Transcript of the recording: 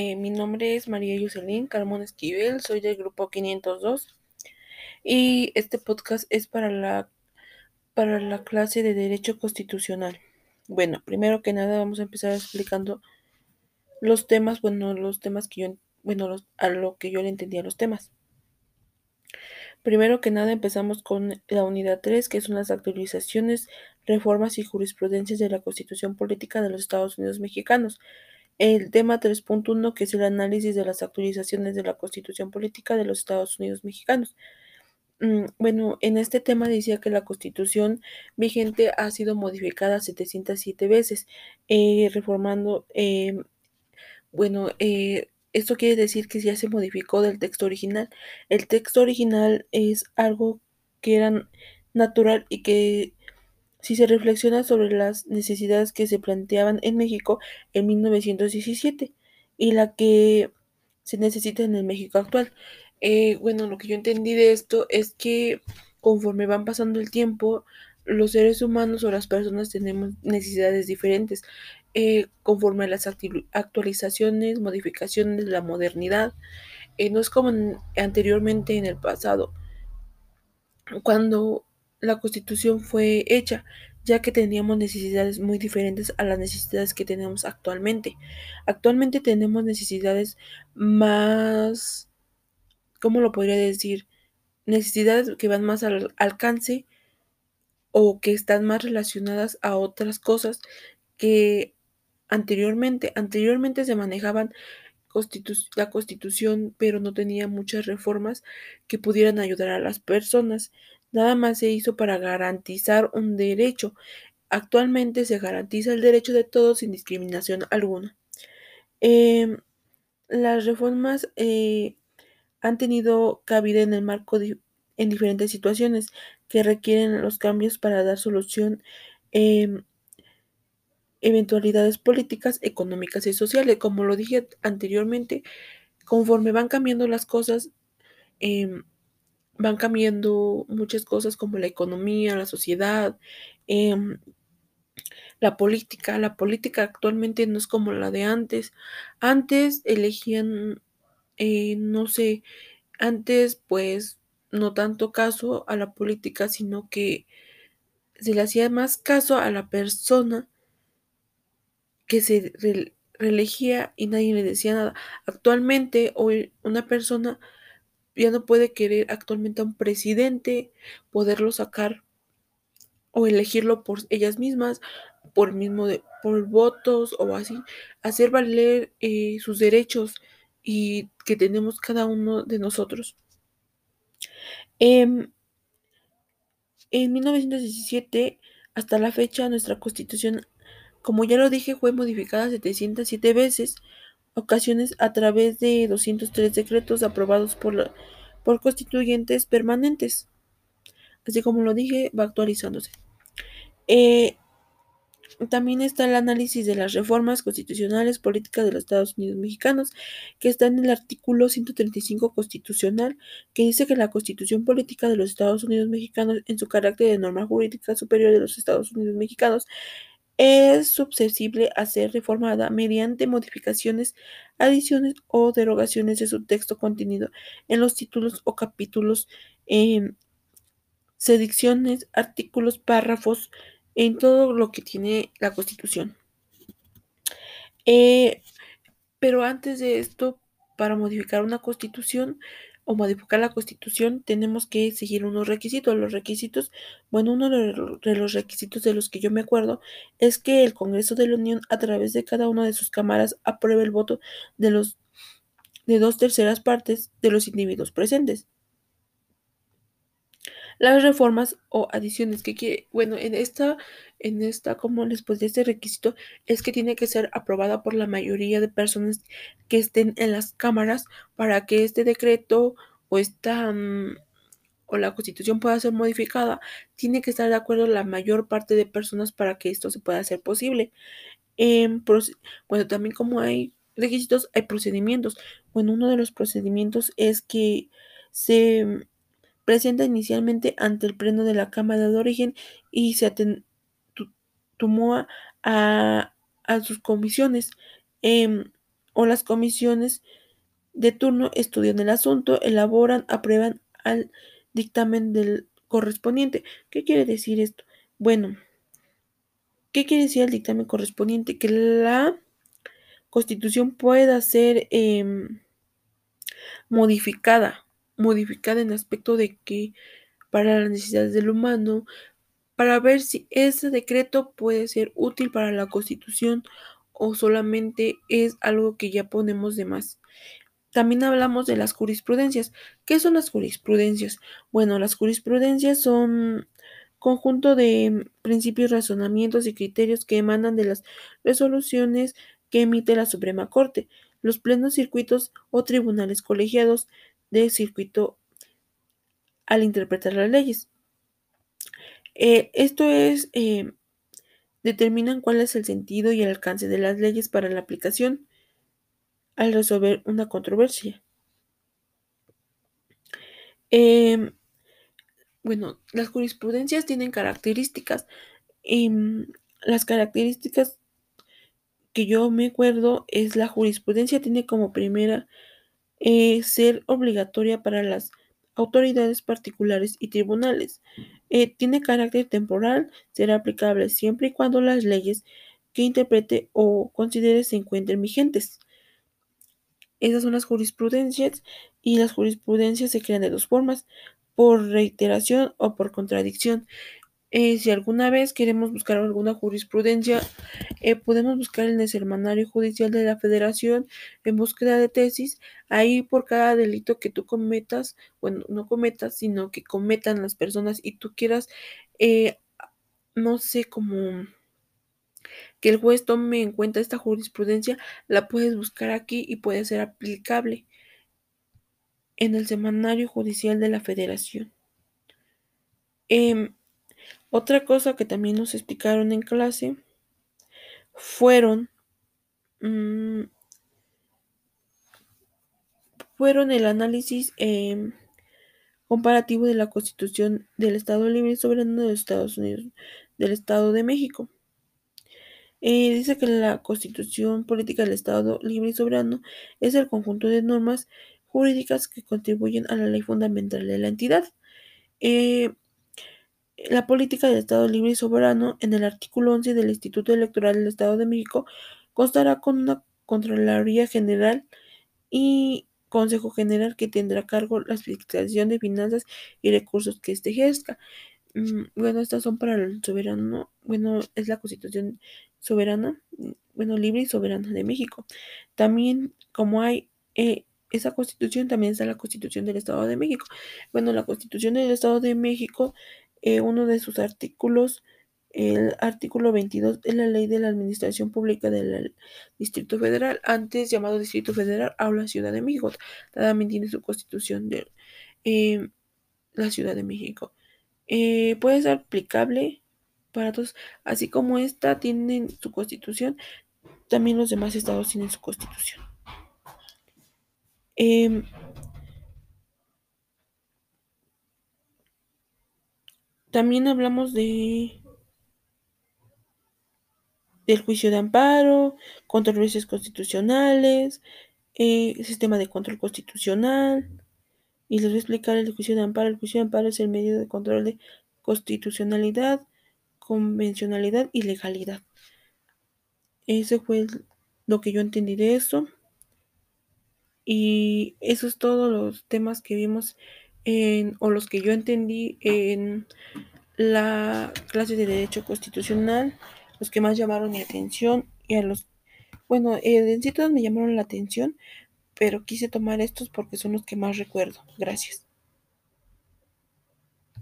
Eh, mi nombre es María Yuselín Carmón Esquivel, soy del grupo 502 y este podcast es para la, para la clase de Derecho Constitucional. Bueno, primero que nada vamos a empezar explicando los temas, bueno, los temas que yo, bueno, a lo que yo le entendía los temas. Primero que nada empezamos con la unidad 3, que son las actualizaciones, reformas y jurisprudencias de la Constitución Política de los Estados Unidos Mexicanos. El tema 3.1, que es el análisis de las actualizaciones de la Constitución Política de los Estados Unidos Mexicanos. Mm, bueno, en este tema decía que la Constitución vigente ha sido modificada 707 veces, eh, reformando, em, bueno, eh, esto quiere decir que ya se modificó del texto original. El texto original es algo que era natural y que si se reflexiona sobre las necesidades que se planteaban en México en 1917 y la que se necesita en el México actual. Eh, bueno, lo que yo entendí de esto es que conforme van pasando el tiempo, los seres humanos o las personas tenemos necesidades diferentes. Eh, conforme a las actualizaciones, modificaciones la modernidad. Eh, no es como anteriormente en el pasado, cuando la constitución fue hecha, ya que teníamos necesidades muy diferentes a las necesidades que tenemos actualmente. Actualmente tenemos necesidades más, ¿cómo lo podría decir? Necesidades que van más al alcance o que están más relacionadas a otras cosas que anteriormente. Anteriormente se manejaban la constitución, pero no tenía muchas reformas que pudieran ayudar a las personas. Nada más se hizo para garantizar un derecho. Actualmente se garantiza el derecho de todos sin discriminación alguna. Em, las reformas eh, han tenido cabida en el marco de, en diferentes situaciones que requieren los cambios para dar solución eh, eventualidades políticas, económicas y sociales. Como lo dije anteriormente, conforme van cambiando las cosas, em, van cambiando muchas cosas como la economía, la sociedad, em, la política. La política actualmente no es como la de antes. Antes elegían, eh, no sé, antes pues no tanto caso a la política, sino que se le hacía más caso a la persona que se reelegía y nadie le decía nada. Actualmente hoy una persona ya no puede querer actualmente a un presidente, poderlo sacar o elegirlo por ellas mismas, por mismo de, por votos o así, hacer valer eh, sus derechos y que tenemos cada uno de nosotros. Em, en 1917, hasta la fecha, nuestra constitución como ya lo dije, fue modificada 707 veces, ocasiones a través de 203 decretos aprobados por, por constituyentes permanentes. Así como lo dije, va actualizándose. Eh, también está el análisis de las reformas constitucionales políticas de los Estados Unidos mexicanos, que está en el artículo 135 constitucional, que dice que la constitución política de los Estados Unidos mexicanos, en su carácter de norma jurídica superior de los Estados Unidos mexicanos, es susceptible a ser reformada mediante modificaciones, adiciones o derogaciones de su texto contenido en los títulos o capítulos, eh, sedicciones, artículos, párrafos, en todo lo que tiene la Constitución. Eh, pero antes de esto, para modificar una Constitución, o modificar la constitución, tenemos que seguir unos requisitos. Los requisitos, bueno, uno de los requisitos de los que yo me acuerdo es que el Congreso de la Unión, a través de cada una de sus cámaras, apruebe el voto de los de dos terceras partes de los individuos presentes. Las reformas o adiciones que quiere, bueno, en esta, en esta, como les de este requisito es que tiene que ser aprobada por la mayoría de personas que estén en las cámaras para que este decreto o esta mm, o la constitución pueda ser modificada, tiene que estar de acuerdo la mayor parte de personas para que esto se pueda hacer posible. bueno, también como hay requisitos, hay procedimientos. Bueno, uno de los procedimientos es que se presenta inicialmente ante el pleno de la Cámara de Origen y se tomó a, sus comisiones. Em, o las comisiones de turno estudian el asunto, elaboran, aprueban al dictamen del correspondiente. ¿Qué quiere decir esto? Bueno, ¿qué quiere decir el dictamen correspondiente? Que la constitución pueda ser em, modificada, modificada en aspecto de que para las necesidades del humano, para ver si ese decreto puede ser útil para la constitución o solamente es algo que ya ponemos de más. También hablamos de las jurisprudencias. ¿Qué son las jurisprudencias? Bueno, las jurisprudencias son conjunto de principios, razonamientos y criterios que emanan de las resoluciones que emite la Suprema Corte, los plenos circuitos o tribunales colegiados de circuito al interpretar las leyes. Eh, esto es, eh, determinan cuál es el sentido y el alcance de las leyes para la aplicación al resolver una controversia. Em, bueno, las jurisprudencias tienen características. mm, las características que yo me acuerdo es la jurisprudencia tiene como primera eh, ser obligatoria para las autoridades particulares y tribunales. Eh, tiene carácter temporal, será aplicable siempre y cuando las leyes que interprete o considere se encuentren vigentes. Esas son las jurisprudencias y las jurisprudencias se crean de dos formas, por reiteración o por contradicción. Eh, si alguna vez queremos buscar alguna jurisprudencia, eh, podemos buscar en el Hermanario Judicial de la Federación en búsqueda de tesis. Ahí por cada delito que tú cometas, bueno, no cometas, sino que cometan las personas y tú quieras, eh, no sé, como que el juez tome en cuenta esta jurisprudencia, la puedes buscar aquí y puede ser aplicable en el Semanario Judicial de la Federación. Em, otra cosa que también nos explicaron en clase fueron, mm, fueron el análisis em, comparativo de la Constitución del Estado Libre y Soberano de los Estados Unidos, del Estado de México. Eh, dice que la Constitución Política del Estado Libre y Soberano es el conjunto de normas jurídicas que contribuyen a la ley fundamental de la entidad. Eh, la política del Estado libre y soberano, en el artículo 11 del Instituto Electoral del Estado de México, constará con una Contraloría General y Consejo General que tendrá cargo la fiscalización de finanzas y recursos que éste ejerza. Mm, bueno, estas son para el soberano, bueno, es la Constitución soberana, bueno, libre y soberana de México. También, como hay eh, esa constitución, también está la Constitución del Estado de México. Bueno, la Constitución del Estado de México eh, uno de sus artículos, el artículo 22 de la Ley de la Administración Pública del Distrito Federal, antes llamado Distrito Federal, habla Ciudad de México. También tiene su constitución de eh, la Ciudad de México. Eh, puede ser aplicable para todos, así como esta tiene su constitución, también los demás estados tienen su constitución. Em, También hablamos de del juicio de amparo, controversias constitucionales, eh, sistema de control constitucional. Y les voy a explicar el juicio de amparo. El juicio de amparo es el medio de control de constitucionalidad, convencionalidad y legalidad. Ese fue lo que yo entendí de eso. Y eso es todos los temas que vimos o los que yo entendí en la clase de Derecho Constitucional, los que más llamaron mi atención y a los, bueno, eh, en sí todos me llamaron la atención, pero quise tomar estos porque son los que más recuerdo. Gracias.